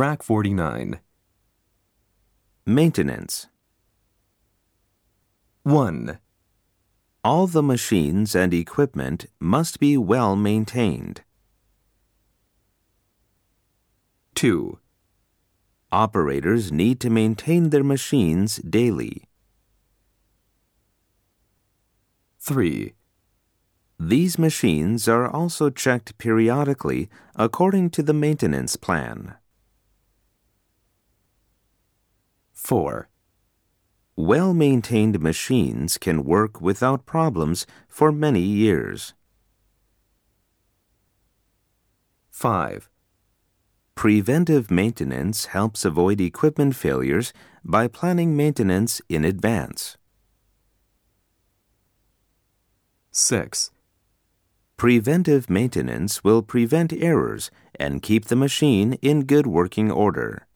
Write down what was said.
Track 49. Maintenance. 1, All the machines and equipment must be well maintained. 2, Operators need to maintain their machines daily. 3, These machines are also checked periodically according to the maintenance plan. 4, Well maintained machines can work without problems for many years. 5, Preventive maintenance helps avoid equipment failures by planning maintenance in advance. 6, Preventive maintenance will prevent errors and keep the machine in good working order.